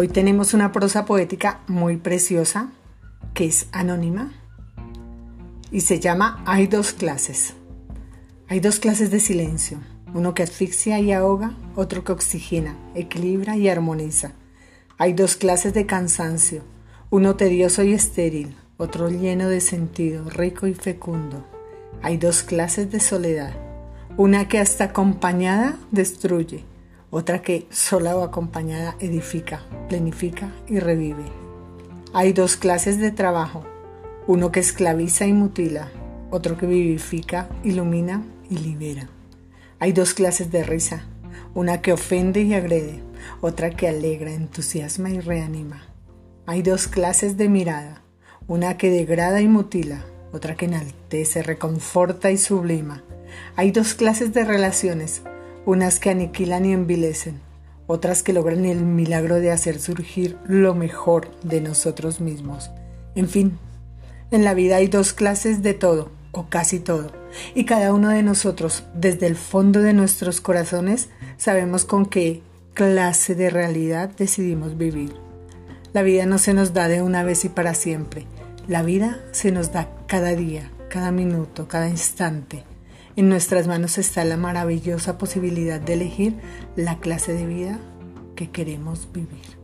Hoy tenemos una prosa poética muy preciosa que es anónima y se llama Hay dos clases. Hay dos clases de silencio, uno que asfixia y ahoga, otro que oxigena, equilibra y armoniza. Hay dos clases de cansancio, uno tedioso y estéril, otro lleno de sentido, rico y fecundo. Hay dos clases de soledad, una que hasta acompañada destruye, otra que sola o acompañada edifica, planifica y revive. Hay dos clases de trabajo, uno que esclaviza y mutila, otro que vivifica, ilumina y libera. Hay dos clases de risa, una que ofende y agrede, otra que alegra, entusiasma y reanima. Hay dos clases de mirada, una que degrada y mutila, otra que enaltece, reconforta y sublima. Hay dos clases de relaciones, unas que aniquilan y envilecen, otras que logran el milagro de hacer surgir lo mejor de nosotros mismos. En fin, en la vida hay dos clases de todo, o casi todo, y cada uno de nosotros, desde el fondo de nuestros corazones, sabemos con qué clase de realidad decidimos vivir. La vida no se nos da de una vez y para siempre. La vida se nos da cada día, cada minuto, cada instante. En nuestras manos está la maravillosa posibilidad de elegir la clase de vida que queremos vivir.